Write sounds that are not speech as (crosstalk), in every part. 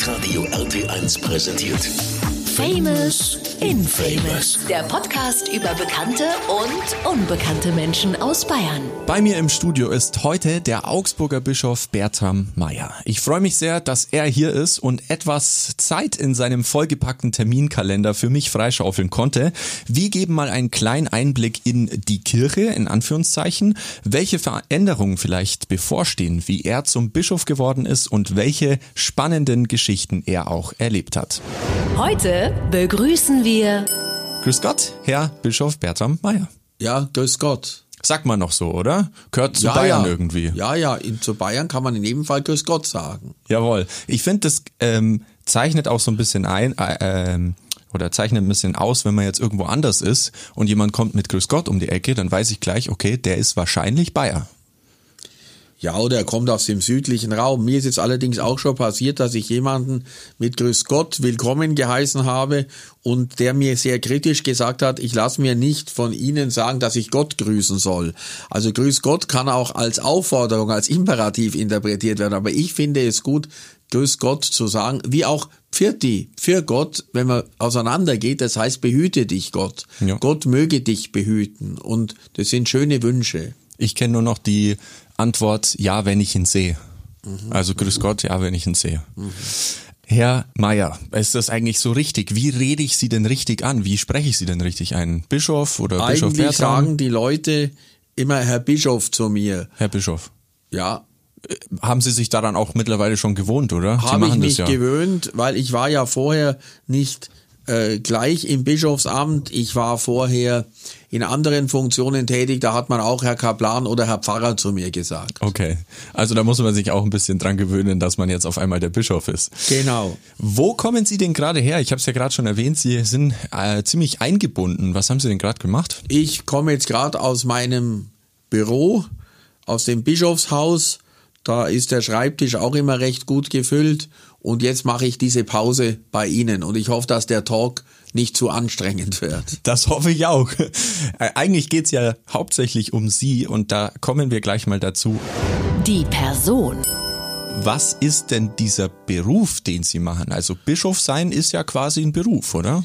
Hitradio RT1 präsentiert. Famous Infamous. Der Podcast über bekannte und unbekannte Menschen aus Bayern. Bei mir im Studio ist heute der Augsburger Bischof Bertram Meyer. Ich freue mich sehr, dass er hier ist und etwas Zeit in seinem vollgepackten Terminkalender für mich freischaufeln konnte. Wir geben mal einen kleinen Einblick in die Kirche, in Anführungszeichen, welche Veränderungen vielleicht bevorstehen, wie er zum Bischof geworden ist und welche spannenden Geschichten er auch erlebt hat. Heute begrüßen wir Grüß Gott, Herr Bischof Bertram Meyer. Ja, grüß Gott. Sagt man noch so, oder? Gehört zu ja, Bayern ja. irgendwie. Ja, ja, in, zu Bayern kann man in jedem Fall grüß Gott sagen. Jawohl. Ich finde, das ähm, zeichnet auch so ein bisschen ein, äh, ähm, oder zeichnet ein bisschen aus, wenn man jetzt irgendwo anders ist und jemand kommt mit Grüß Gott um die Ecke, dann weiß ich gleich, okay, der ist wahrscheinlich Bayer. Ja, oder er kommt aus dem südlichen Raum. Mir ist jetzt allerdings auch schon passiert, dass ich jemanden mit Grüß Gott willkommen geheißen habe und der mir sehr kritisch gesagt hat, ich lasse mir nicht von Ihnen sagen, dass ich Gott grüßen soll. Also Grüß Gott kann auch als Aufforderung, als Imperativ interpretiert werden, aber ich finde es gut, Grüß Gott zu sagen, wie auch Pfirti, für Gott, wenn man auseinandergeht, das heißt, behüte dich Gott. Ja. Gott möge dich behüten und das sind schöne Wünsche. Ich kenne nur noch die Antwort, ja, wenn ich ihn sehe. Also Grüß Gott, ja, wenn ich ihn sehe. Herr Meier, ist das eigentlich so richtig? Wie rede ich Sie denn richtig an? Wie spreche ich Sie denn richtig ein? Bischof oder Bischof Eigentlich Bertram? sagen die Leute immer Herr Bischof zu mir. Herr Bischof. Ja, Haben Sie sich daran auch mittlerweile schon gewohnt, oder? Sie habe ich mich ja. gewöhnt, weil ich war ja vorher nicht äh, gleich im Bischofsamt. Ich war vorher in anderen Funktionen tätig. Da hat man auch Herr Kaplan oder Herr Pfarrer zu mir gesagt. Okay, also da muss man sich auch ein bisschen dran gewöhnen, dass man jetzt auf einmal der Bischof ist. Genau. Wo kommen Sie denn gerade her? Ich habe es ja gerade schon erwähnt, Sie sind äh, ziemlich eingebunden. Was haben Sie denn gerade gemacht? Ich komme jetzt gerade aus meinem Büro, aus dem Bischofshaus. Da ist der Schreibtisch auch immer recht gut gefüllt. Und jetzt mache ich diese Pause bei Ihnen. Und ich hoffe, dass der Talk nicht zu anstrengend wird. Das hoffe ich auch. Eigentlich geht's ja hauptsächlich um Sie und da kommen wir gleich mal dazu. die Person. Was ist denn dieser Beruf, den Sie machen? Also Bischof sein ist ja quasi ein Beruf, oder?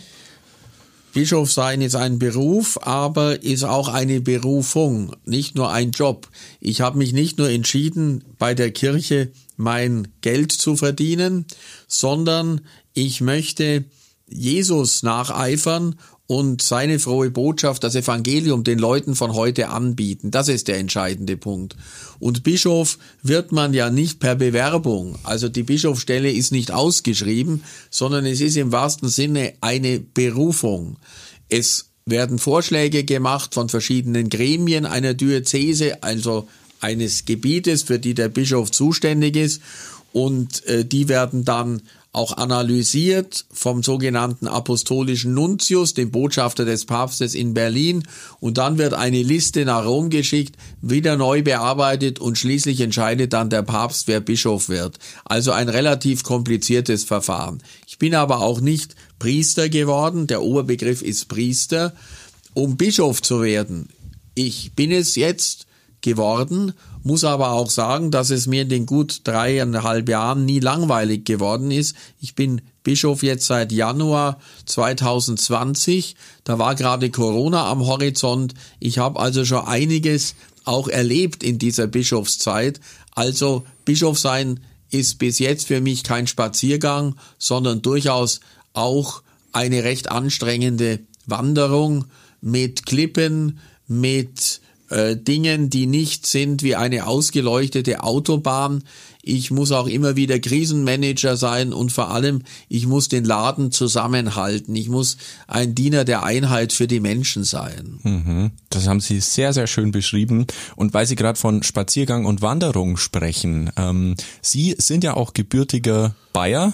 Bischof sein ist ein Beruf, aber ist auch eine Berufung, nicht nur ein Job. Ich habe mich nicht nur entschieden, bei der Kirche mein Geld zu verdienen, sondern ich möchte Jesus nacheifern und seine frohe Botschaft, das Evangelium den Leuten von heute anbieten. Das ist der entscheidende Punkt. Und Bischof wird man ja nicht per Bewerbung. Also die Bischofsstelle ist nicht ausgeschrieben, sondern es ist im wahrsten Sinne eine Berufung. Es werden Vorschläge gemacht von verschiedenen Gremien einer Diözese, also eines Gebietes, für die der Bischof zuständig ist. Und äh, die werden dann auch analysiert vom sogenannten apostolischen Nuntius, dem Botschafter des Papstes in Berlin. Und dann wird eine Liste nach Rom geschickt, wieder neu bearbeitet und schließlich entscheidet dann der Papst, wer Bischof wird. Also ein relativ kompliziertes Verfahren. Ich bin aber auch nicht Priester geworden. Der Oberbegriff ist Priester. Um Bischof zu werden, ich bin es jetzt geworden, muss aber auch sagen, dass es mir in den gut dreieinhalb Jahren nie langweilig geworden ist. Ich bin Bischof jetzt seit Januar 2020. Da war gerade Corona am Horizont. Ich habe also schon einiges auch erlebt in dieser Bischofszeit. Also Bischof sein ist bis jetzt für mich kein Spaziergang, sondern durchaus auch eine recht anstrengende Wanderung mit Klippen, mit äh, Dingen, die nicht sind wie eine ausgeleuchtete Autobahn. Ich muss auch immer wieder Krisenmanager sein und vor allem, ich muss den Laden zusammenhalten. Ich muss ein Diener der Einheit für die Menschen sein. Mhm. Das haben Sie sehr, sehr schön beschrieben. Und weil Sie gerade von Spaziergang und Wanderung sprechen, ähm, Sie sind ja auch gebürtiger Bayer,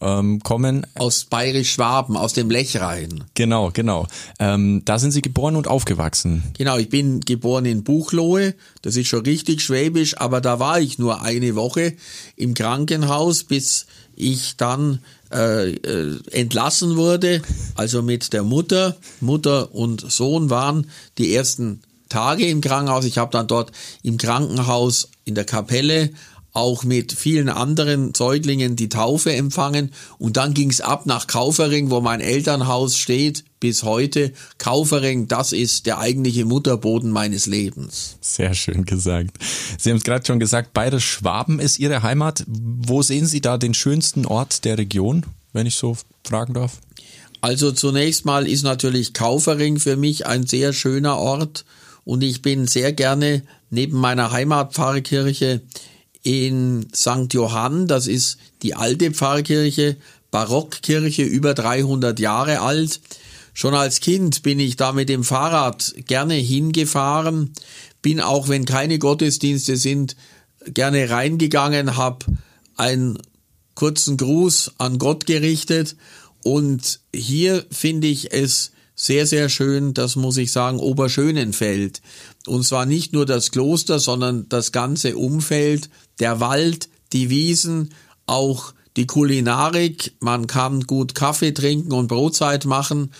ähm, kommen Aus Bayerisch-Schwaben, aus dem Lechrein. Genau, genau. Ähm, da sind Sie geboren und aufgewachsen. Genau, ich bin geboren in Buchloe, das ist schon richtig schwäbisch, aber da war ich nur eine Woche im Krankenhaus, bis ich dann äh, äh, entlassen wurde, also mit der Mutter. Mutter und Sohn waren die ersten Tage im Krankenhaus. Ich habe dann dort im Krankenhaus in der Kapelle auch mit vielen anderen Säuglingen die Taufe empfangen und dann ging's ab nach Kaufering, wo mein Elternhaus steht, bis heute. Kaufering, das ist der eigentliche Mutterboden meines Lebens. Sehr schön gesagt. Sie haben es gerade schon gesagt, Bayerisch Schwaben ist Ihre Heimat. Wo sehen Sie da den schönsten Ort der Region, wenn ich so fragen darf? Also zunächst mal ist natürlich Kaufering für mich ein sehr schöner Ort und ich bin sehr gerne neben meiner Heimatpfarrkirche in St. Johann, das ist die alte Pfarrkirche, Barockkirche, über 300 Jahre alt. Schon als Kind bin ich da mit dem Fahrrad gerne hingefahren, bin auch, wenn keine Gottesdienste sind, gerne reingegangen, habe einen kurzen Gruß an Gott gerichtet und hier finde ich es sehr, sehr schön, das muss ich sagen, Oberschönenfeld. Und zwar nicht nur das Kloster, sondern das ganze Umfeld, der Wald, die Wiesen, auch die Kulinarik. Man kann gut Kaffee trinken und Brotzeit machen.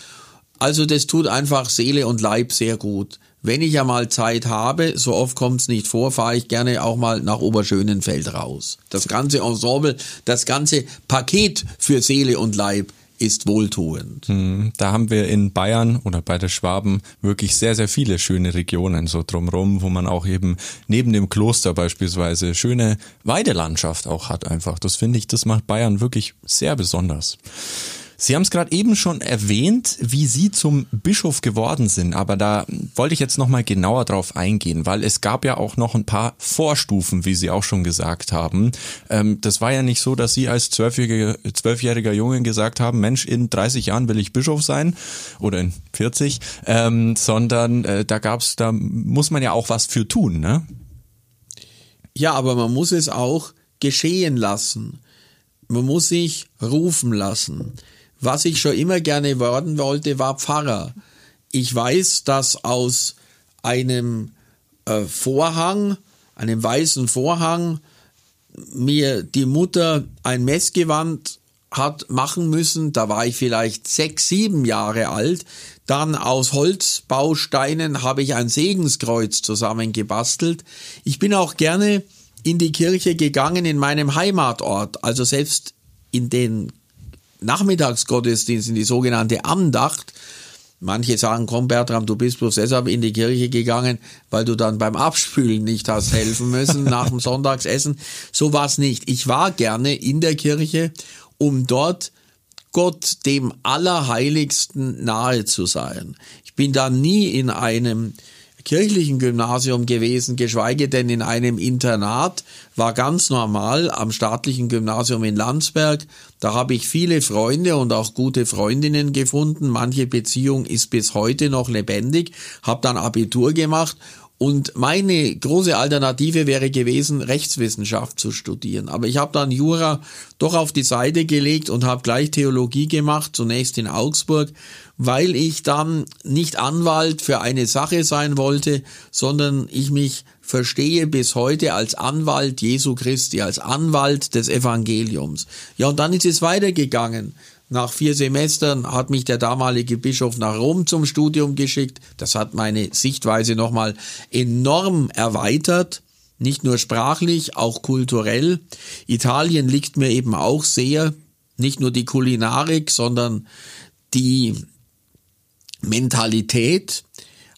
Also das tut einfach Seele und Leib sehr gut. Wenn ich ja mal Zeit habe, so oft kommt es nicht vor, fahre ich gerne auch mal nach Oberschönenfeld raus. Das ganze Ensemble, das ganze Paket für Seele und Leib ist wohltuend. Hm, da haben wir in Bayern oder bei der Schwaben wirklich sehr, sehr viele schöne Regionen so drumrum, wo man auch eben neben dem Kloster beispielsweise schöne Weidelandschaft auch hat einfach. Das finde ich, das macht Bayern wirklich sehr besonders. Sie haben es gerade eben schon erwähnt, wie Sie zum Bischof geworden sind, aber da wollte ich jetzt nochmal genauer drauf eingehen, weil es gab ja auch noch ein paar Vorstufen, wie Sie auch schon gesagt haben. Ähm, das war ja nicht so, dass Sie als zwölfjähriger, zwölfjähriger Junge gesagt haben, Mensch, in 30 Jahren will ich Bischof sein oder in 40, ähm, sondern äh, da gab's, da muss man ja auch was für tun, ne? Ja, aber man muss es auch geschehen lassen. Man muss sich rufen lassen. Was ich schon immer gerne werden wollte, war Pfarrer. Ich weiß, dass aus einem äh, Vorhang, einem weißen Vorhang, mir die Mutter ein Messgewand hat machen müssen. Da war ich vielleicht sechs, sieben Jahre alt. Dann aus Holzbausteinen habe ich ein Segenskreuz zusammengebastelt. Ich bin auch gerne in die Kirche gegangen in meinem Heimatort, also selbst in den Nachmittagsgottesdienst, in die sogenannte Andacht. Manche sagen, komm Bertram, du bist bloß deshalb in die Kirche gegangen, weil du dann beim Abspülen nicht hast helfen müssen (laughs) nach dem Sonntagsessen. So war's nicht. Ich war gerne in der Kirche, um dort Gott, dem Allerheiligsten, nahe zu sein. Ich bin da nie in einem kirchlichen Gymnasium gewesen, geschweige denn in einem Internat, war ganz normal am staatlichen Gymnasium in Landsberg. Da habe ich viele Freunde und auch gute Freundinnen gefunden. Manche Beziehung ist bis heute noch lebendig. Habe dann Abitur gemacht und meine große Alternative wäre gewesen, Rechtswissenschaft zu studieren. Aber ich habe dann Jura doch auf die Seite gelegt und habe gleich Theologie gemacht, zunächst in Augsburg, weil ich dann nicht Anwalt für eine Sache sein wollte, sondern ich mich verstehe bis heute als Anwalt Jesu Christi, als Anwalt des Evangeliums. Ja, und dann ist es weitergegangen. Nach vier Semestern hat mich der damalige Bischof nach Rom zum Studium geschickt. Das hat meine Sichtweise nochmal enorm erweitert. Nicht nur sprachlich, auch kulturell. Italien liegt mir eben auch sehr. Nicht nur die Kulinarik, sondern die Mentalität.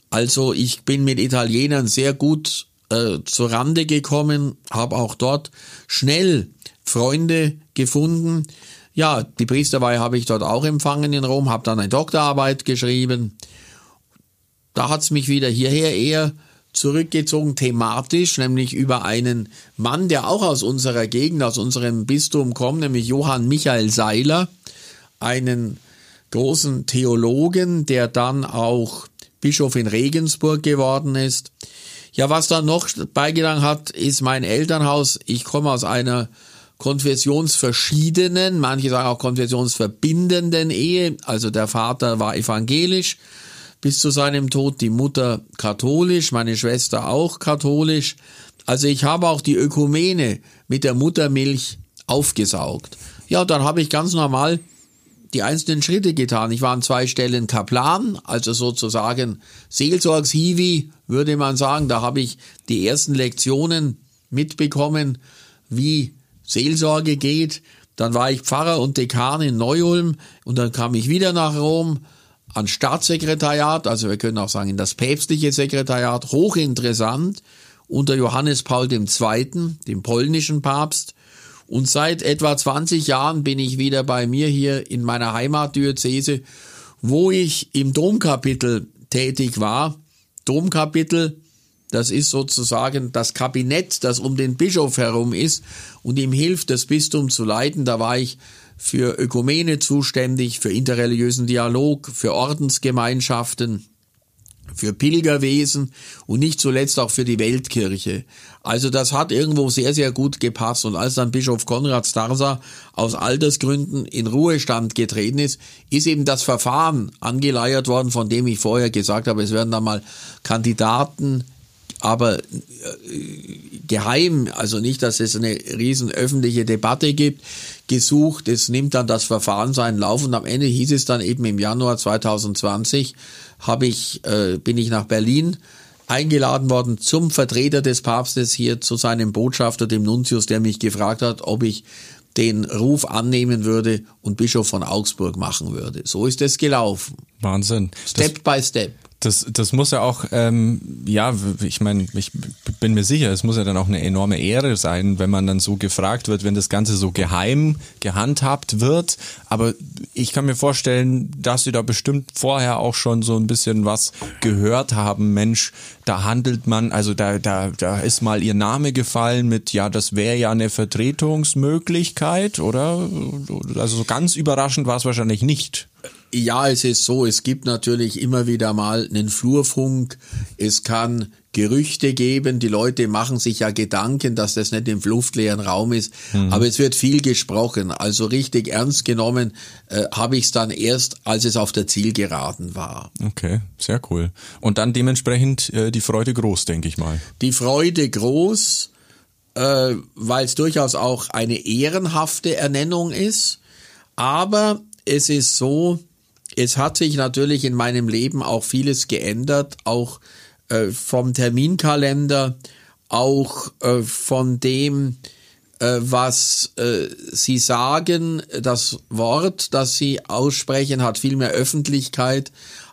Also ich bin mit Italienern sehr gut äh, zur Rande gekommen, habe auch dort schnell Freunde gefunden, ja, die Priesterweihe habe ich dort auch empfangen in Rom, habe dann eine Doktorarbeit geschrieben. Da hat es mich wieder hierher eher zurückgezogen, thematisch, nämlich über einen Mann, der auch aus unserer Gegend, aus unserem Bistum kommt, nämlich Johann Michael Seiler, einen großen Theologen, der dann auch Bischof in Regensburg geworden ist. Ja, was dann noch beigetragen hat, ist mein Elternhaus. Ich komme aus einer konfessionsverschiedenen, manche sagen auch konfessionsverbindenden Ehe. Also der Vater war evangelisch bis zu seinem Tod, die Mutter katholisch, meine Schwester auch katholisch. Also ich habe auch die Ökumene mit der Muttermilch aufgesaugt. Ja, dann habe ich ganz normal die einzelnen Schritte getan. Ich war an zwei Stellen Kaplan, also sozusagen Seelsorgshiwi, würde man sagen. Da habe ich die ersten Lektionen mitbekommen, wie Seelsorge geht. Dann war ich Pfarrer und Dekan in Neu-Ulm und dann kam ich wieder nach Rom ans Staatssekretariat, also wir können auch sagen in das päpstliche Sekretariat, hochinteressant unter Johannes Paul II., dem polnischen Papst. Und seit etwa 20 Jahren bin ich wieder bei mir hier in meiner Heimatdiözese, wo ich im Domkapitel tätig war. Domkapitel, das ist sozusagen das Kabinett, das um den Bischof herum ist und ihm hilft, das Bistum zu leiten. Da war ich für Ökumene zuständig, für interreligiösen Dialog, für Ordensgemeinschaften, für Pilgerwesen und nicht zuletzt auch für die Weltkirche. Also das hat irgendwo sehr, sehr gut gepasst. Und als dann Bischof Konrad Starsa aus Altersgründen in Ruhestand getreten ist, ist eben das Verfahren angeleiert worden, von dem ich vorher gesagt habe, es werden da mal Kandidaten aber äh, geheim, also nicht, dass es eine riesen öffentliche Debatte gibt, gesucht. Es nimmt dann das Verfahren seinen Lauf und am Ende hieß es dann eben im Januar 2020 habe ich äh, bin ich nach Berlin eingeladen worden zum Vertreter des Papstes hier zu seinem Botschafter, dem Nuntius, der mich gefragt hat, ob ich den Ruf annehmen würde und Bischof von Augsburg machen würde. So ist es gelaufen. Wahnsinn. Step das, by step. Das, das muss ja auch, ähm, ja, ich meine, ich bin mir sicher, es muss ja dann auch eine enorme Ehre sein, wenn man dann so gefragt wird, wenn das Ganze so geheim gehandhabt wird. Aber ich kann mir vorstellen, dass Sie da bestimmt vorher auch schon so ein bisschen was gehört haben. Mensch, da handelt man, also da, da, da ist mal Ihr Name gefallen mit, ja, das wäre ja eine Vertretungsmöglichkeit, oder? Also so ganz überraschend war es wahrscheinlich nicht. Ja, es ist so, es gibt natürlich immer wieder mal einen Flurfunk, es kann Gerüchte geben, die Leute machen sich ja Gedanken, dass das nicht im luftleeren Raum ist, mhm. aber es wird viel gesprochen, also richtig ernst genommen äh, habe ich es dann erst, als es auf der Zielgeraden war. Okay, sehr cool. Und dann dementsprechend äh, die Freude groß, denke ich mal. Die Freude groß, äh, weil es durchaus auch eine ehrenhafte Ernennung ist, aber es ist so, es hat sich natürlich in meinem Leben auch vieles geändert, auch äh, vom Terminkalender, auch äh, von dem, äh, was äh, Sie sagen, das Wort, das Sie aussprechen, hat viel mehr Öffentlichkeit.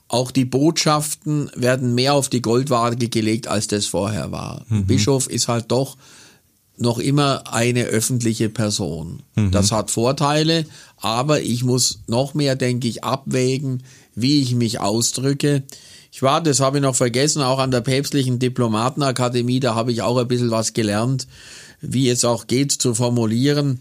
Auch die Botschaften werden mehr auf die Goldwaage gelegt, als das vorher war. Mhm. Bischof ist halt doch noch immer eine öffentliche Person. Mhm. Das hat Vorteile, aber ich muss noch mehr, denke ich, abwägen, wie ich mich ausdrücke. Ich war, das habe ich noch vergessen, auch an der päpstlichen Diplomatenakademie, da habe ich auch ein bisschen was gelernt, wie es auch geht zu formulieren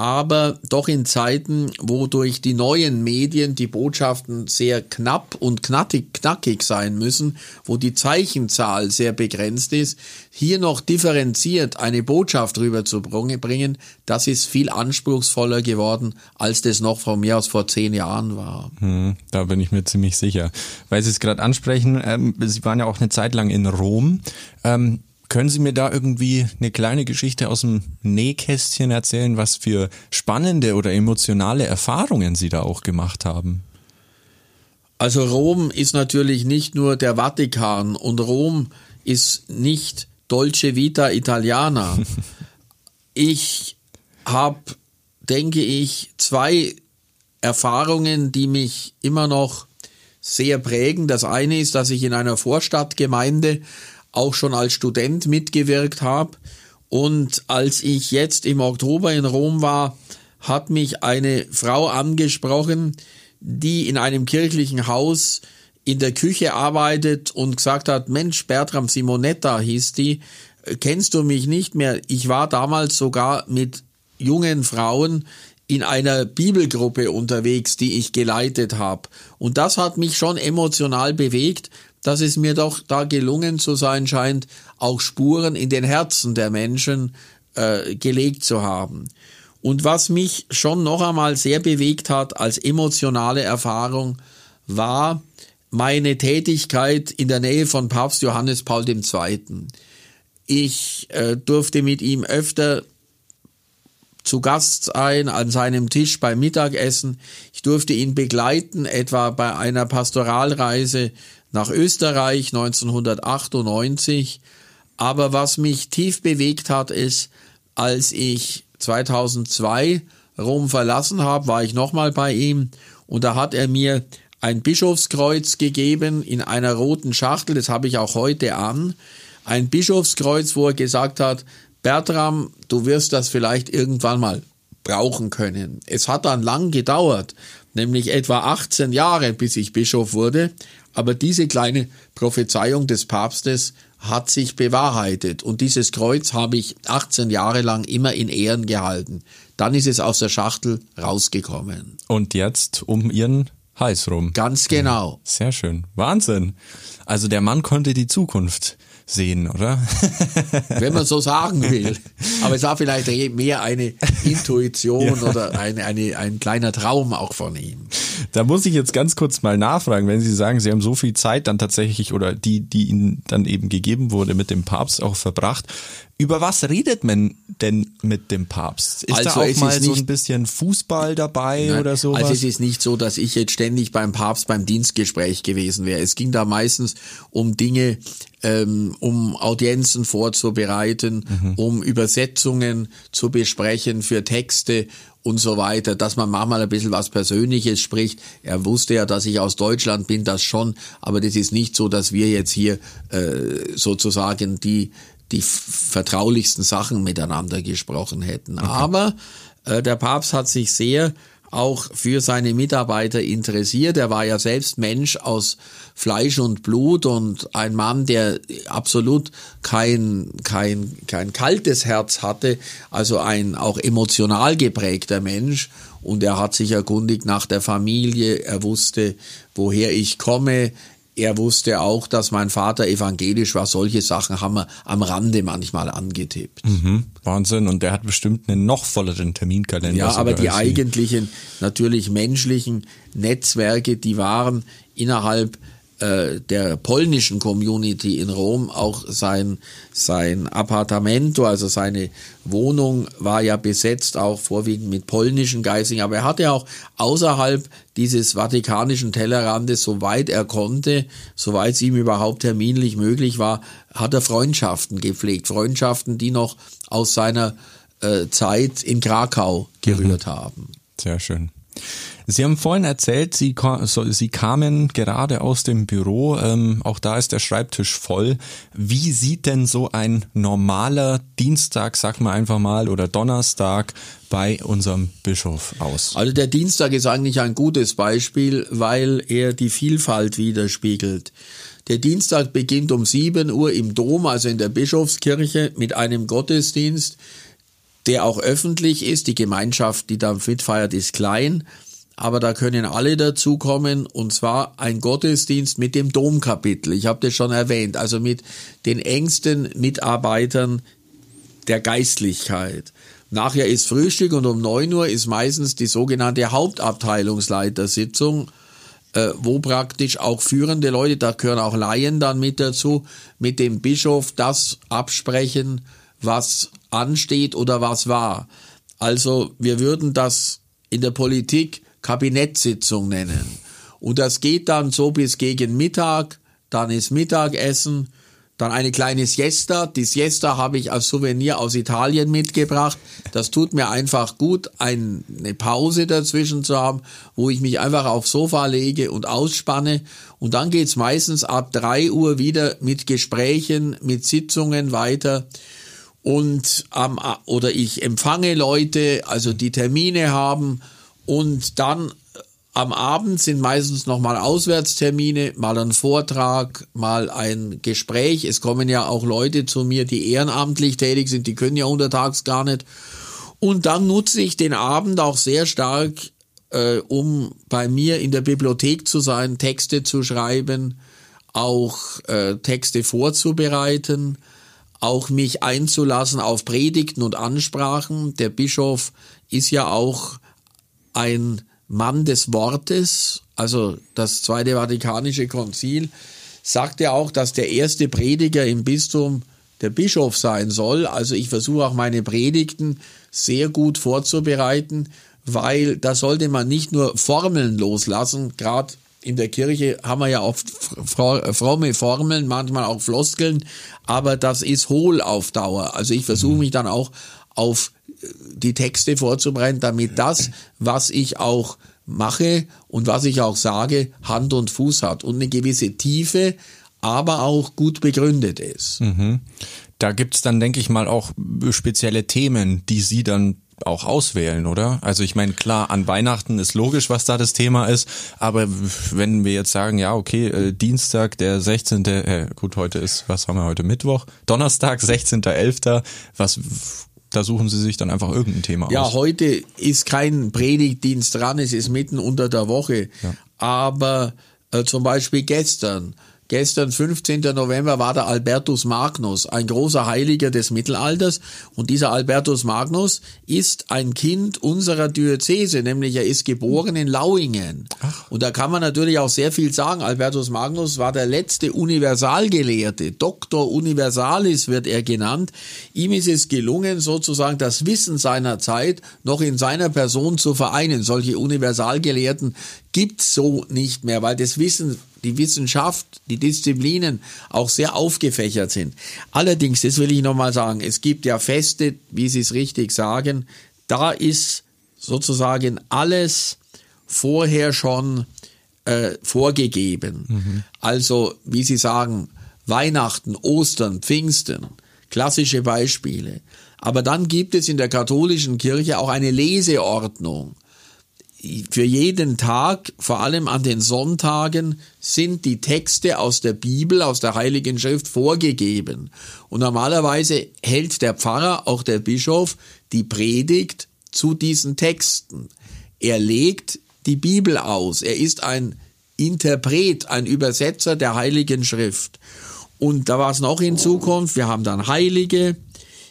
aber doch in Zeiten, wo durch die neuen Medien die Botschaften sehr knapp und knackig, knackig sein müssen, wo die Zeichenzahl sehr begrenzt ist, hier noch differenziert eine Botschaft rüberzubringen, das ist viel anspruchsvoller geworden, als das noch von mir aus vor zehn Jahren war. Hm, da bin ich mir ziemlich sicher. Weil Sie es gerade ansprechen, ähm, Sie waren ja auch eine Zeit lang in Rom. Ähm, können Sie mir da irgendwie eine kleine Geschichte aus dem Nähkästchen erzählen, was für spannende oder emotionale Erfahrungen Sie da auch gemacht haben? Also Rom ist natürlich nicht nur der Vatikan und Rom ist nicht Dolce Vita Italiana. (laughs) ich habe, denke ich, zwei Erfahrungen, die mich immer noch sehr prägen. Das eine ist, dass ich in einer Vorstadtgemeinde auch schon als Student mitgewirkt habe. Und als ich jetzt im Oktober in Rom war, hat mich eine Frau angesprochen, die in einem kirchlichen Haus in der Küche arbeitet und gesagt hat, Mensch, Bertram Simonetta hieß die, kennst du mich nicht mehr? Ich war damals sogar mit jungen Frauen in einer Bibelgruppe unterwegs, die ich geleitet habe. Und das hat mich schon emotional bewegt, dass es mir doch da gelungen zu sein scheint, auch Spuren in den Herzen der Menschen äh, gelegt zu haben. Und was mich schon noch einmal sehr bewegt hat als emotionale Erfahrung, war meine Tätigkeit in der Nähe von Papst Johannes Paul II. Ich äh, durfte mit ihm öfter zu Gast sein an seinem Tisch beim Mittagessen. Ich durfte ihn begleiten, etwa bei einer Pastoralreise nach Österreich 1998. Aber was mich tief bewegt hat, ist, als ich 2002 Rom verlassen habe, war ich nochmal bei ihm und da hat er mir ein Bischofskreuz gegeben in einer roten Schachtel, das habe ich auch heute an. Ein Bischofskreuz, wo er gesagt hat, Bertram, du wirst das vielleicht irgendwann mal brauchen können. Es hat dann lang gedauert, nämlich etwa 18 Jahre, bis ich Bischof wurde, aber diese kleine Prophezeiung des Papstes hat sich bewahrheitet und dieses Kreuz habe ich 18 Jahre lang immer in Ehren gehalten. Dann ist es aus der Schachtel rausgekommen. Und jetzt um ihren Hals rum. Ganz genau. Sehr schön. Wahnsinn. Also der Mann konnte die Zukunft sehen, oder? (laughs) Wenn man so sagen will. Aber es war vielleicht mehr eine Intuition (laughs) ja. oder eine, eine, ein kleiner Traum auch von ihm. Da muss ich jetzt ganz kurz mal nachfragen, wenn Sie sagen, Sie haben so viel Zeit dann tatsächlich oder die, die Ihnen dann eben gegeben wurde, mit dem Papst auch verbracht. Über was redet man denn mit dem Papst? Ist also da auch mal so ein bisschen Fußball dabei nein, oder so? Also es ist nicht so, dass ich jetzt ständig beim Papst beim Dienstgespräch gewesen wäre. Es ging da meistens um Dinge, ähm, um Audienzen vorzubereiten, mhm. um Übersetzungen zu besprechen für Texte und so weiter, dass man manchmal ein bisschen was Persönliches spricht. Er wusste ja, dass ich aus Deutschland bin, das schon, aber das ist nicht so, dass wir jetzt hier äh, sozusagen die die vertraulichsten Sachen miteinander gesprochen hätten. Okay. Aber äh, der Papst hat sich sehr auch für seine Mitarbeiter interessiert. Er war ja selbst Mensch aus Fleisch und Blut und ein Mann, der absolut kein, kein, kein kaltes Herz hatte, also ein auch emotional geprägter Mensch. Und er hat sich erkundigt nach der Familie, er wusste, woher ich komme, er wusste auch, dass mein Vater evangelisch war. Solche Sachen haben wir am Rande manchmal angetippt. Mhm, Wahnsinn. Und der hat bestimmt einen noch volleren Terminkalender. Ja, aber die eigentlichen, natürlich menschlichen Netzwerke, die waren innerhalb äh, der polnischen Community in Rom auch sein sein Appartamento, also seine Wohnung war ja besetzt auch vorwiegend mit polnischen Geislingen, aber er hatte auch außerhalb dieses vatikanischen Tellerrandes, soweit er konnte, soweit es ihm überhaupt terminlich möglich war, hat er Freundschaften gepflegt, Freundschaften, die noch aus seiner äh, Zeit in Krakau gerührt mhm. haben. Sehr schön. Sie haben vorhin erzählt, Sie, Sie kamen gerade aus dem Büro. Ähm, auch da ist der Schreibtisch voll. Wie sieht denn so ein normaler Dienstag, sag mal einfach mal, oder Donnerstag bei unserem Bischof aus? Also der Dienstag ist eigentlich ein gutes Beispiel, weil er die Vielfalt widerspiegelt. Der Dienstag beginnt um 7 Uhr im Dom, also in der Bischofskirche, mit einem Gottesdienst, der auch öffentlich ist. Die Gemeinschaft, die da mitfeiert, ist klein aber da können alle dazukommen und zwar ein Gottesdienst mit dem Domkapitel. Ich habe das schon erwähnt, also mit den engsten Mitarbeitern der Geistlichkeit. Nachher ist Frühstück und um neun Uhr ist meistens die sogenannte Hauptabteilungsleitersitzung, äh, wo praktisch auch führende Leute, da gehören auch Laien dann mit dazu, mit dem Bischof das absprechen, was ansteht oder was war. Also wir würden das in der Politik Kabinettssitzung nennen. Und das geht dann so bis gegen Mittag, dann ist Mittagessen, dann eine kleine Siesta. Die Siesta habe ich als Souvenir aus Italien mitgebracht. Das tut mir einfach gut, eine Pause dazwischen zu haben, wo ich mich einfach aufs Sofa lege und ausspanne. Und dann geht's meistens ab drei Uhr wieder mit Gesprächen, mit Sitzungen weiter. Und am, oder ich empfange Leute, also die Termine haben und dann äh, am Abend sind meistens nochmal Auswärtstermine, mal ein Vortrag, mal ein Gespräch. Es kommen ja auch Leute zu mir, die ehrenamtlich tätig sind, die können ja untertags gar nicht. Und dann nutze ich den Abend auch sehr stark, äh, um bei mir in der Bibliothek zu sein, Texte zu schreiben, auch äh, Texte vorzubereiten, auch mich einzulassen auf Predigten und Ansprachen. Der Bischof ist ja auch ein Mann des Wortes, also das Zweite Vatikanische Konzil, sagt ja auch, dass der erste Prediger im Bistum der Bischof sein soll. Also ich versuche auch meine Predigten sehr gut vorzubereiten, weil da sollte man nicht nur Formeln loslassen, gerade in der Kirche haben wir ja oft fromme Formeln, manchmal auch Floskeln, aber das ist hohl auf Dauer. Also ich versuche mhm. mich dann auch auf die Texte vorzubereiten, damit das, was ich auch mache und was ich auch sage, Hand und Fuß hat und eine gewisse Tiefe, aber auch gut begründet ist. Mhm. Da gibt's dann, denke ich mal, auch spezielle Themen, die Sie dann auch auswählen, oder? Also ich meine, klar, an Weihnachten ist logisch, was da das Thema ist, aber wenn wir jetzt sagen, ja, okay, äh, Dienstag, der 16., äh, gut, heute ist, was haben wir heute, Mittwoch? Donnerstag, 16.11., was da suchen Sie sich dann einfach irgendein Thema ja, aus. Ja, heute ist kein Predigtdienst dran, es ist mitten unter der Woche. Ja. Aber äh, zum Beispiel gestern Gestern, 15. November, war der Albertus Magnus, ein großer Heiliger des Mittelalters. Und dieser Albertus Magnus ist ein Kind unserer Diözese, nämlich er ist geboren in Lauingen. Ach. Und da kann man natürlich auch sehr viel sagen. Albertus Magnus war der letzte Universalgelehrte. Doktor Universalis wird er genannt. Ihm ist es gelungen, sozusagen das Wissen seiner Zeit noch in seiner Person zu vereinen. Solche Universalgelehrten gibt's so nicht mehr, weil das Wissen die Wissenschaft, die Disziplinen auch sehr aufgefächert sind. Allerdings, das will ich nochmal sagen, es gibt ja Feste, wie Sie es richtig sagen, da ist sozusagen alles vorher schon äh, vorgegeben. Mhm. Also, wie Sie sagen, Weihnachten, Ostern, Pfingsten, klassische Beispiele. Aber dann gibt es in der katholischen Kirche auch eine Leseordnung für jeden Tag, vor allem an den Sonntagen, sind die Texte aus der Bibel, aus der Heiligen Schrift vorgegeben. Und normalerweise hält der Pfarrer, auch der Bischof, die Predigt zu diesen Texten. Er legt die Bibel aus. Er ist ein Interpret, ein Übersetzer der Heiligen Schrift. Und da war es noch in Zukunft, wir haben dann Heilige,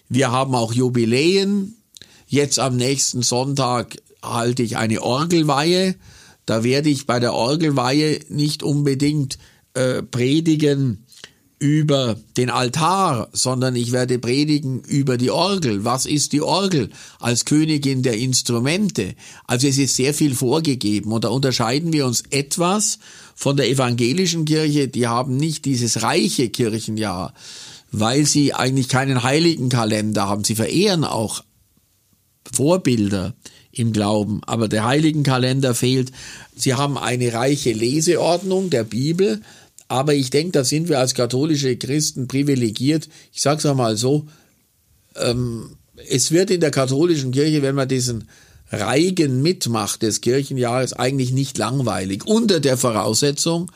wir haben auch Jubiläen. Jetzt am nächsten Sonntag halte ich eine Orgelweihe. Da werde ich bei der Orgelweihe nicht unbedingt äh, predigen über den Altar, sondern ich werde predigen über die Orgel. Was ist die Orgel als Königin der Instrumente? Also es ist sehr viel vorgegeben und da unterscheiden wir uns etwas von der evangelischen Kirche. Die haben nicht dieses reiche Kirchenjahr, weil sie eigentlich keinen heiligen Kalender haben. Sie verehren auch Vorbilder im Glauben. Aber der Heiligenkalender fehlt. Sie haben eine reiche Leseordnung der Bibel, aber ich denke, da sind wir als katholische Christen privilegiert. Ich sage es einmal so, ähm, es wird in der katholischen Kirche, wenn man diesen Reigen mitmacht des Kirchenjahres, eigentlich nicht langweilig, unter der Voraussetzung,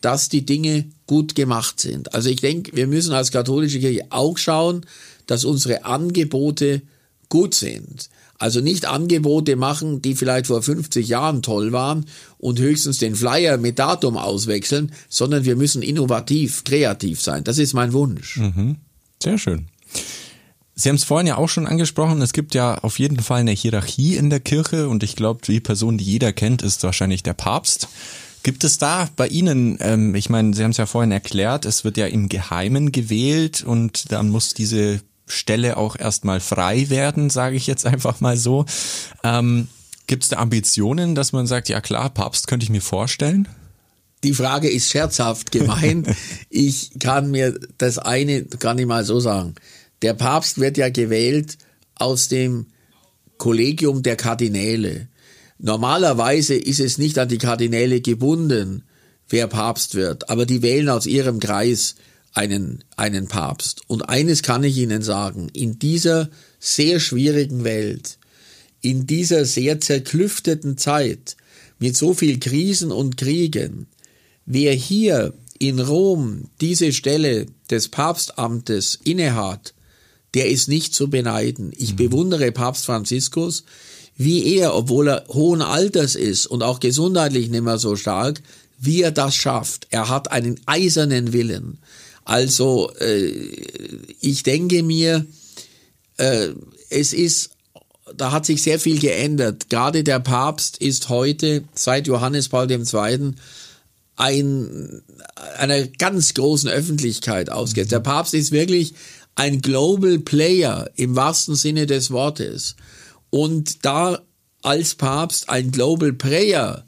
dass die Dinge gut gemacht sind. Also ich denke, wir müssen als katholische Kirche auch schauen, dass unsere Angebote gut sind. Also nicht Angebote machen, die vielleicht vor 50 Jahren toll waren und höchstens den Flyer mit Datum auswechseln, sondern wir müssen innovativ, kreativ sein. Das ist mein Wunsch. Mhm. Sehr schön. Sie haben es vorhin ja auch schon angesprochen, es gibt ja auf jeden Fall eine Hierarchie in der Kirche und ich glaube, die Person, die jeder kennt, ist wahrscheinlich der Papst. Gibt es da bei Ihnen, ähm, ich meine, Sie haben es ja vorhin erklärt, es wird ja im Geheimen gewählt und dann muss diese Stelle auch erstmal frei werden, sage ich jetzt einfach mal so. Ähm, Gibt es da Ambitionen, dass man sagt, ja klar, Papst könnte ich mir vorstellen? Die Frage ist scherzhaft gemeint. (laughs) ich kann mir das eine, kann ich mal so sagen. Der Papst wird ja gewählt aus dem Kollegium der Kardinäle. Normalerweise ist es nicht an die Kardinäle gebunden, wer Papst wird, aber die wählen aus ihrem Kreis einen, einen Papst. Und eines kann ich Ihnen sagen, in dieser sehr schwierigen Welt, in dieser sehr zerklüfteten Zeit, mit so viel Krisen und Kriegen, wer hier in Rom diese Stelle des Papstamtes innehat, der ist nicht zu beneiden. Ich mhm. bewundere Papst Franziskus, wie er, obwohl er hohen Alters ist und auch gesundheitlich nicht mehr so stark, wie er das schafft. Er hat einen eisernen Willen. Also äh, ich denke mir, äh, es ist, da hat sich sehr viel geändert. Gerade der Papst ist heute seit Johannes Paul II. ein einer ganz großen Öffentlichkeit ausgesetzt. Der Papst ist wirklich ein Global Player im wahrsten Sinne des Wortes. Und da als Papst ein Global Prayer,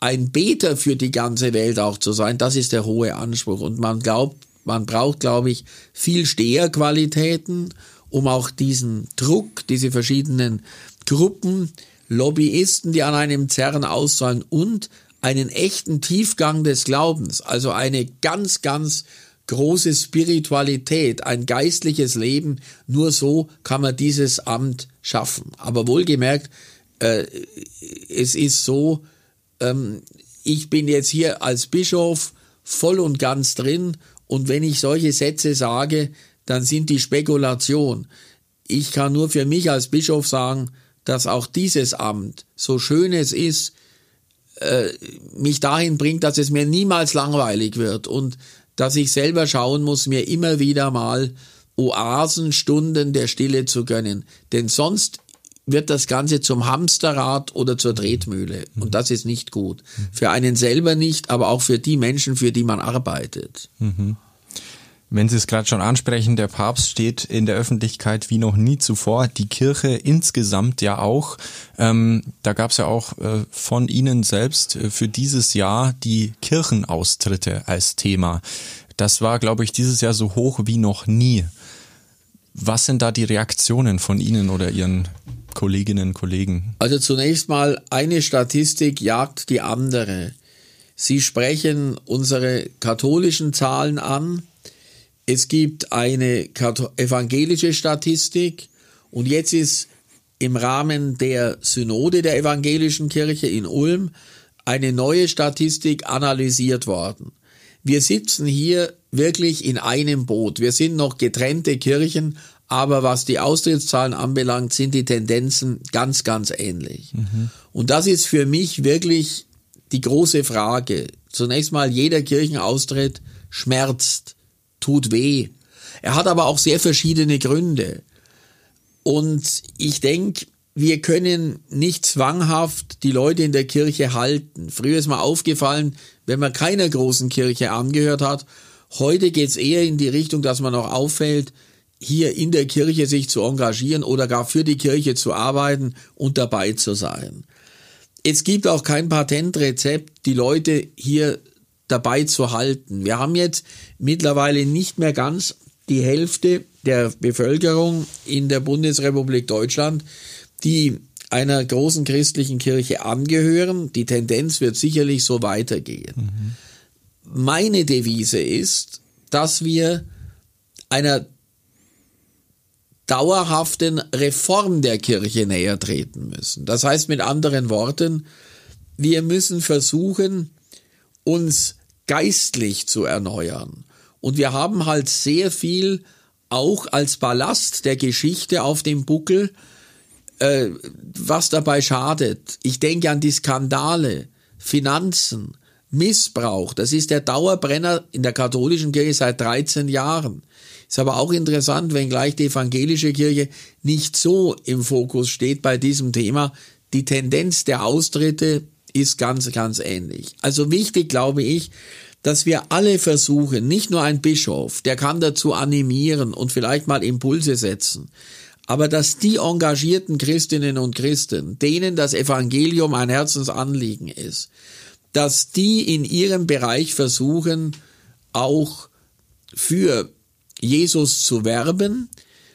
ein Beter für die ganze Welt auch zu sein, das ist der hohe Anspruch. Und man glaubt, man braucht, glaube ich, viel Steherqualitäten um auch diesen Druck, diese verschiedenen Gruppen, Lobbyisten, die an einem Zerren auszahlen und einen echten Tiefgang des Glaubens, also eine ganz, ganz große Spiritualität, ein geistliches Leben. Nur so kann man dieses Amt schaffen. Aber wohlgemerkt, äh, es ist so, ähm, ich bin jetzt hier als Bischof voll und ganz drin und wenn ich solche Sätze sage, dann sind die Spekulation. Ich kann nur für mich als Bischof sagen, dass auch dieses Amt, so schön es ist, äh, mich dahin bringt, dass es mir niemals langweilig wird und dass ich selber schauen muss, mir immer wieder mal Oasenstunden der Stille zu gönnen. Denn sonst wird das Ganze zum Hamsterrad oder zur Tretmühle. Und das ist nicht gut. Für einen selber nicht, aber auch für die Menschen, für die man arbeitet. Mhm. Wenn Sie es gerade schon ansprechen, der Papst steht in der Öffentlichkeit wie noch nie zuvor, die Kirche insgesamt ja auch. Ähm, da gab es ja auch äh, von Ihnen selbst äh, für dieses Jahr die Kirchenaustritte als Thema. Das war, glaube ich, dieses Jahr so hoch wie noch nie. Was sind da die Reaktionen von Ihnen oder Ihren Kolleginnen und Kollegen? Also zunächst mal, eine Statistik jagt die andere. Sie sprechen unsere katholischen Zahlen an es gibt eine evangelische Statistik und jetzt ist im Rahmen der Synode der evangelischen Kirche in Ulm eine neue Statistik analysiert worden. Wir sitzen hier wirklich in einem Boot. Wir sind noch getrennte Kirchen, aber was die Austrittszahlen anbelangt, sind die Tendenzen ganz, ganz ähnlich. Mhm. Und das ist für mich wirklich die große Frage. Zunächst mal, jeder Kirchenaustritt schmerzt tut weh. Er hat aber auch sehr verschiedene Gründe. Und ich denke, wir können nicht zwanghaft die Leute in der Kirche halten. Früher ist mir aufgefallen, wenn man keiner großen Kirche angehört hat. Heute geht es eher in die Richtung, dass man auch auffällt, hier in der Kirche sich zu engagieren oder gar für die Kirche zu arbeiten und dabei zu sein. Es gibt auch kein Patentrezept, die Leute hier dabei zu halten. Wir haben jetzt mittlerweile nicht mehr ganz die Hälfte der Bevölkerung in der Bundesrepublik Deutschland, die einer großen christlichen Kirche angehören. Die Tendenz wird sicherlich so weitergehen. Mhm. Meine Devise ist, dass wir einer dauerhaften Reform der Kirche näher treten müssen. Das heißt mit anderen Worten, wir müssen versuchen, uns geistlich zu erneuern. Und wir haben halt sehr viel auch als Ballast der Geschichte auf dem Buckel, äh, was dabei schadet. Ich denke an die Skandale, Finanzen, Missbrauch. Das ist der Dauerbrenner in der katholischen Kirche seit 13 Jahren. Ist aber auch interessant, wenn gleich die evangelische Kirche nicht so im Fokus steht bei diesem Thema. Die Tendenz der Austritte ist ganz, ganz ähnlich. Also wichtig, glaube ich, dass wir alle versuchen, nicht nur ein Bischof, der kann dazu animieren und vielleicht mal Impulse setzen, aber dass die engagierten Christinnen und Christen, denen das Evangelium ein Herzensanliegen ist, dass die in ihrem Bereich versuchen, auch für Jesus zu werben,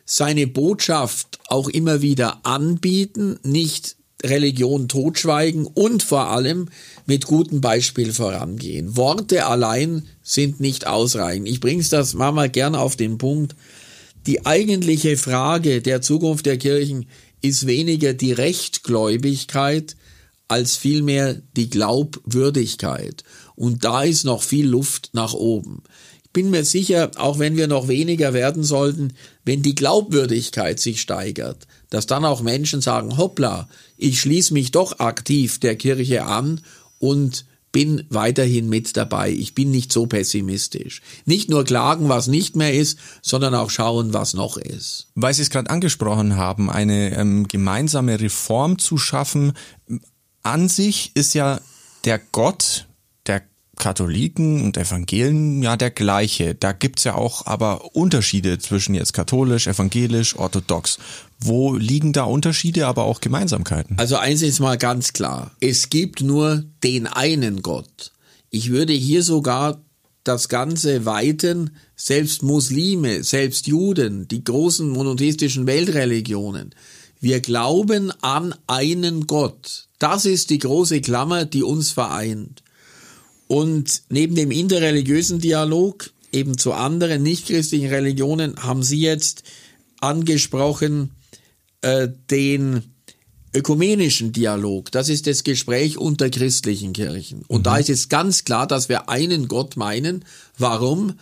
seine Botschaft auch immer wieder anbieten, nicht Religion totschweigen und vor allem mit gutem Beispiel vorangehen. Worte allein sind nicht ausreichend. Ich bring's das mal gern auf den Punkt. Die eigentliche Frage der Zukunft der Kirchen ist weniger die Rechtgläubigkeit als vielmehr die Glaubwürdigkeit. Und da ist noch viel Luft nach oben bin mir sicher, auch wenn wir noch weniger werden sollten, wenn die Glaubwürdigkeit sich steigert, dass dann auch Menschen sagen, hoppla, ich schließe mich doch aktiv der Kirche an und bin weiterhin mit dabei. Ich bin nicht so pessimistisch. Nicht nur klagen, was nicht mehr ist, sondern auch schauen, was noch ist. Weil Sie es gerade angesprochen haben, eine ähm, gemeinsame Reform zu schaffen, an sich ist ja der Gott, Katholiken und Evangelien ja der gleiche. Da gibt's ja auch aber Unterschiede zwischen jetzt katholisch, evangelisch, orthodox. Wo liegen da Unterschiede, aber auch Gemeinsamkeiten? Also eins ist mal ganz klar. Es gibt nur den einen Gott. Ich würde hier sogar das Ganze weiten, selbst Muslime, selbst Juden, die großen monotheistischen Weltreligionen. Wir glauben an einen Gott. Das ist die große Klammer, die uns vereint. Und neben dem interreligiösen Dialog eben zu anderen nichtchristlichen Religionen haben Sie jetzt angesprochen äh, den ökumenischen Dialog. Das ist das Gespräch unter christlichen Kirchen. Und mhm. da ist es ganz klar, dass wir einen Gott meinen. Warum?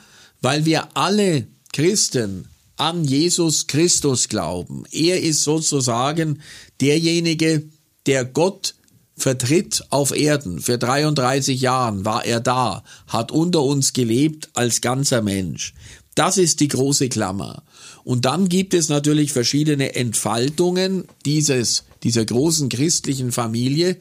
Weil wir alle Christen an Jesus Christus glauben. Er ist sozusagen derjenige, der Gott vertritt auf Erden. Für 33 Jahren war er da, hat unter uns gelebt als ganzer Mensch. Das ist die große Klammer. Und dann gibt es natürlich verschiedene Entfaltungen dieses, dieser großen christlichen Familie.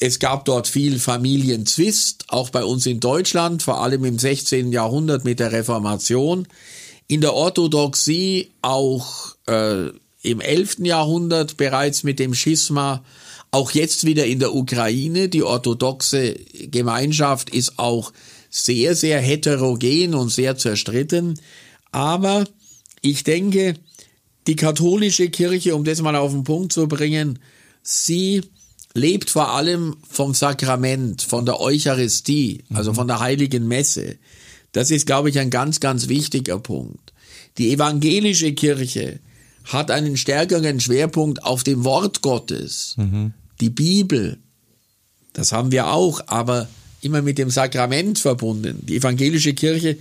Es gab dort viel Familienzwist, auch bei uns in Deutschland, vor allem im 16. Jahrhundert mit der Reformation. In der Orthodoxie auch äh, im 11. Jahrhundert bereits mit dem Schisma auch jetzt wieder in der Ukraine. Die orthodoxe Gemeinschaft ist auch sehr, sehr heterogen und sehr zerstritten. Aber ich denke, die katholische Kirche, um das mal auf den Punkt zu bringen, sie lebt vor allem vom Sakrament, von der Eucharistie, also von der heiligen Messe. Das ist, glaube ich, ein ganz, ganz wichtiger Punkt. Die evangelische Kirche hat einen stärkeren Schwerpunkt auf dem Wort Gottes, mhm. die Bibel. Das haben wir auch, aber immer mit dem Sakrament verbunden. Die evangelische Kirche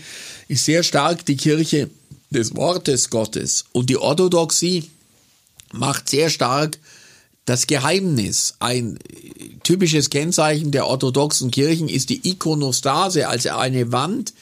ist sehr stark die Kirche des Wortes Gottes und die Orthodoxie macht sehr stark das Geheimnis. Ein typisches Kennzeichen der orthodoxen Kirchen ist die Ikonostase, also eine Wand,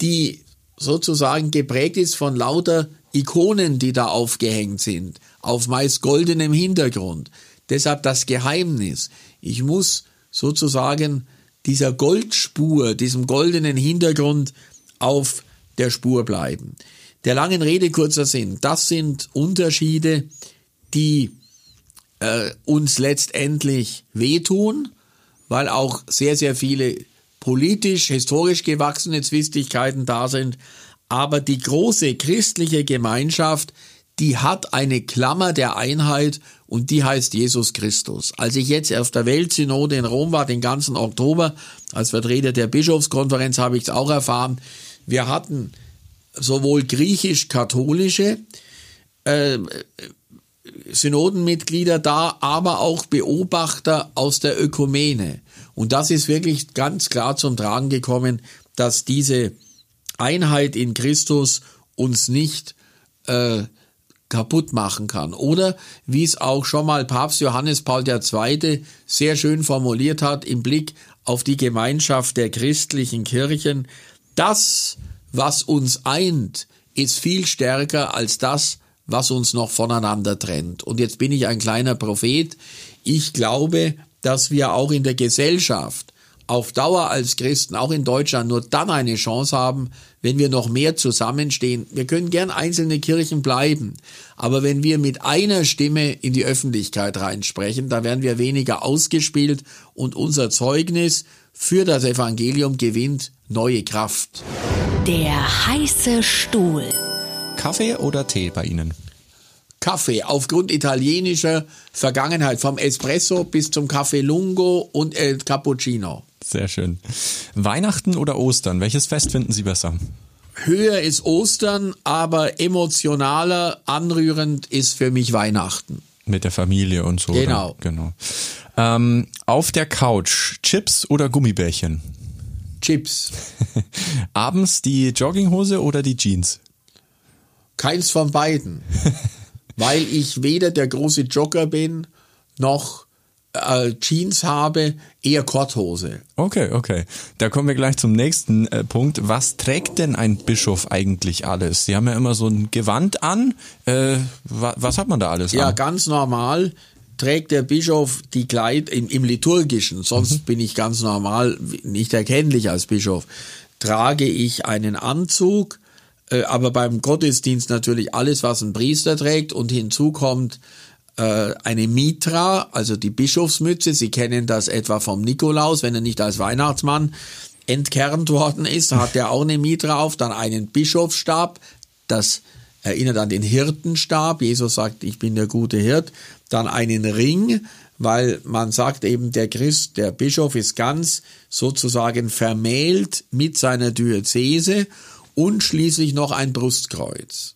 die sozusagen geprägt ist von lauter Ikonen, die da aufgehängt sind, auf meist goldenem Hintergrund. Deshalb das Geheimnis. Ich muss sozusagen dieser Goldspur, diesem goldenen Hintergrund auf der Spur bleiben. Der langen Rede kurzer Sinn. Das sind Unterschiede, die äh, uns letztendlich wehtun, weil auch sehr, sehr viele politisch, historisch gewachsene Zwistigkeiten da sind. Aber die große christliche Gemeinschaft, die hat eine Klammer der Einheit und die heißt Jesus Christus. Als ich jetzt auf der Weltsynode in Rom war, den ganzen Oktober, als Vertreter der Bischofskonferenz habe ich es auch erfahren, wir hatten sowohl griechisch-katholische äh, Synodenmitglieder da, aber auch Beobachter aus der Ökumene. Und das ist wirklich ganz klar zum Tragen gekommen, dass diese Einheit in Christus uns nicht äh, kaputt machen kann. Oder wie es auch schon mal Papst Johannes Paul II. sehr schön formuliert hat im Blick auf die Gemeinschaft der christlichen Kirchen, das, was uns eint, ist viel stärker als das, was uns noch voneinander trennt. Und jetzt bin ich ein kleiner Prophet. Ich glaube, dass wir auch in der Gesellschaft auf Dauer als Christen, auch in Deutschland, nur dann eine Chance haben, wenn wir noch mehr zusammenstehen. Wir können gern einzelne Kirchen bleiben, aber wenn wir mit einer Stimme in die Öffentlichkeit reinsprechen, da werden wir weniger ausgespielt und unser Zeugnis für das Evangelium gewinnt neue Kraft. Der heiße Stuhl. Kaffee oder Tee bei Ihnen? Kaffee aufgrund italienischer Vergangenheit, vom Espresso bis zum Kaffee Lungo und El Cappuccino. Sehr schön. Weihnachten oder Ostern, welches Fest finden Sie besser? Höher ist Ostern, aber emotionaler, anrührend ist für mich Weihnachten. Mit der Familie und so. Genau. Oder? Genau. Ähm, auf der Couch, Chips oder Gummibärchen? Chips. (laughs) Abends die Jogginghose oder die Jeans? Keins von beiden. (laughs) weil ich weder der große Jogger bin, noch äh, Jeans habe, eher Korthose. Okay, okay. Da kommen wir gleich zum nächsten äh, Punkt. Was trägt denn ein Bischof eigentlich alles? Sie haben ja immer so ein Gewand an. Äh, wa was hat man da alles ja, an? Ja, ganz normal trägt der Bischof die Kleid im, im liturgischen, sonst mhm. bin ich ganz normal nicht erkennlich als Bischof. Trage ich einen Anzug, äh, aber beim Gottesdienst natürlich alles, was ein Priester trägt und hinzu kommt eine Mitra, also die Bischofsmütze. Sie kennen das etwa vom Nikolaus, wenn er nicht als Weihnachtsmann entkernt worden ist, hat er auch eine Mitra auf, dann einen Bischofsstab, das erinnert an den Hirtenstab. Jesus sagt, ich bin der gute Hirt. Dann einen Ring, weil man sagt eben, der Christ, der Bischof ist ganz sozusagen vermählt mit seiner Diözese und schließlich noch ein Brustkreuz.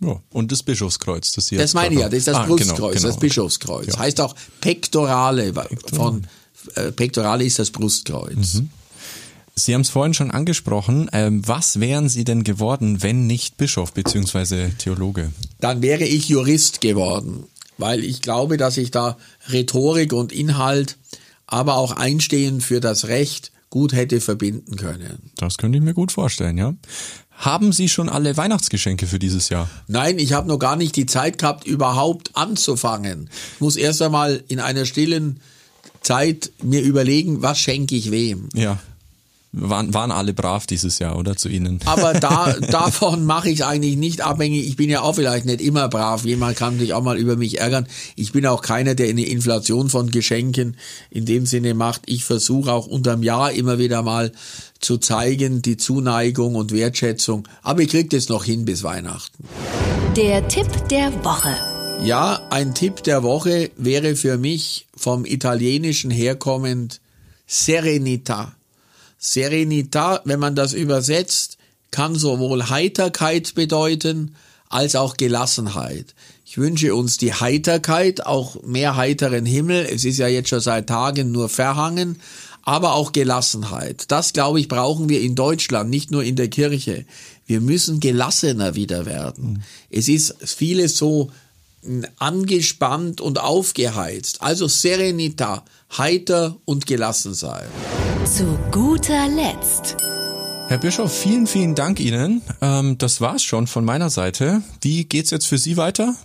Ja, und das Bischofskreuz, das hier. Das meine ich ja, das ist das ah, Brustkreuz, genau, genau. das Bischofskreuz. Ja. Heißt auch Pektorale, von äh, Pektorale ist das Brustkreuz. Mhm. Sie haben es vorhin schon angesprochen. Ähm, was wären Sie denn geworden, wenn nicht Bischof bzw. Theologe? Dann wäre ich Jurist geworden, weil ich glaube, dass ich da Rhetorik und Inhalt, aber auch Einstehen für das Recht gut hätte verbinden können. Das könnte ich mir gut vorstellen, ja. Haben Sie schon alle Weihnachtsgeschenke für dieses Jahr? Nein, ich habe noch gar nicht die Zeit gehabt, überhaupt anzufangen. Ich muss erst einmal in einer stillen Zeit mir überlegen, was schenke ich wem. Ja waren, waren alle brav dieses Jahr, oder zu Ihnen? Aber da, (laughs) davon mache ich es eigentlich nicht abhängig. Ich bin ja auch vielleicht nicht immer brav. Jemand kann sich auch mal über mich ärgern. Ich bin auch keiner, der eine Inflation von Geschenken in dem Sinne macht. Ich versuche auch unterm Jahr immer wieder mal zu zeigen, die Zuneigung und Wertschätzung. Aber ich kriege das noch hin bis Weihnachten. Der Tipp der Woche. Ja, ein Tipp der Woche wäre für mich vom Italienischen herkommend Serenità. Serenità, wenn man das übersetzt, kann sowohl Heiterkeit bedeuten als auch Gelassenheit. Ich wünsche uns die Heiterkeit, auch mehr heiteren Himmel. Es ist ja jetzt schon seit Tagen nur verhangen, aber auch Gelassenheit. Das, glaube ich, brauchen wir in Deutschland, nicht nur in der Kirche. Wir müssen gelassener wieder werden. Mhm. Es ist vieles so angespannt und aufgeheizt. Also Serenita, heiter und gelassen sein. Zu guter Letzt. Herr Bischof, vielen, vielen Dank Ihnen. Ähm, das war's schon von meiner Seite. Wie geht's jetzt für Sie weiter?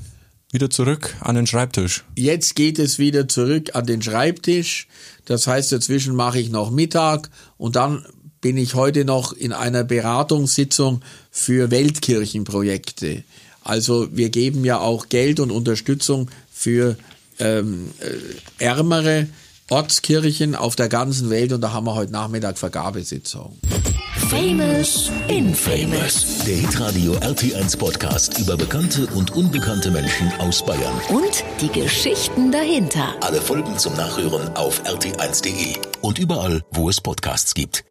Wieder zurück an den Schreibtisch. Jetzt geht es wieder zurück an den Schreibtisch. Das heißt, dazwischen mache ich noch Mittag und dann bin ich heute noch in einer Beratungssitzung für Weltkirchenprojekte. Also wir geben ja auch Geld und Unterstützung für ähm, äh, ärmere Ortskirchen auf der ganzen Welt und da haben wir heute Nachmittag Vergabesitzung. Famous Infamous. Der Hitradio RT1 Podcast über bekannte und unbekannte Menschen aus Bayern. Und die Geschichten dahinter. Alle Folgen zum Nachhören auf rt1.de und überall, wo es Podcasts gibt.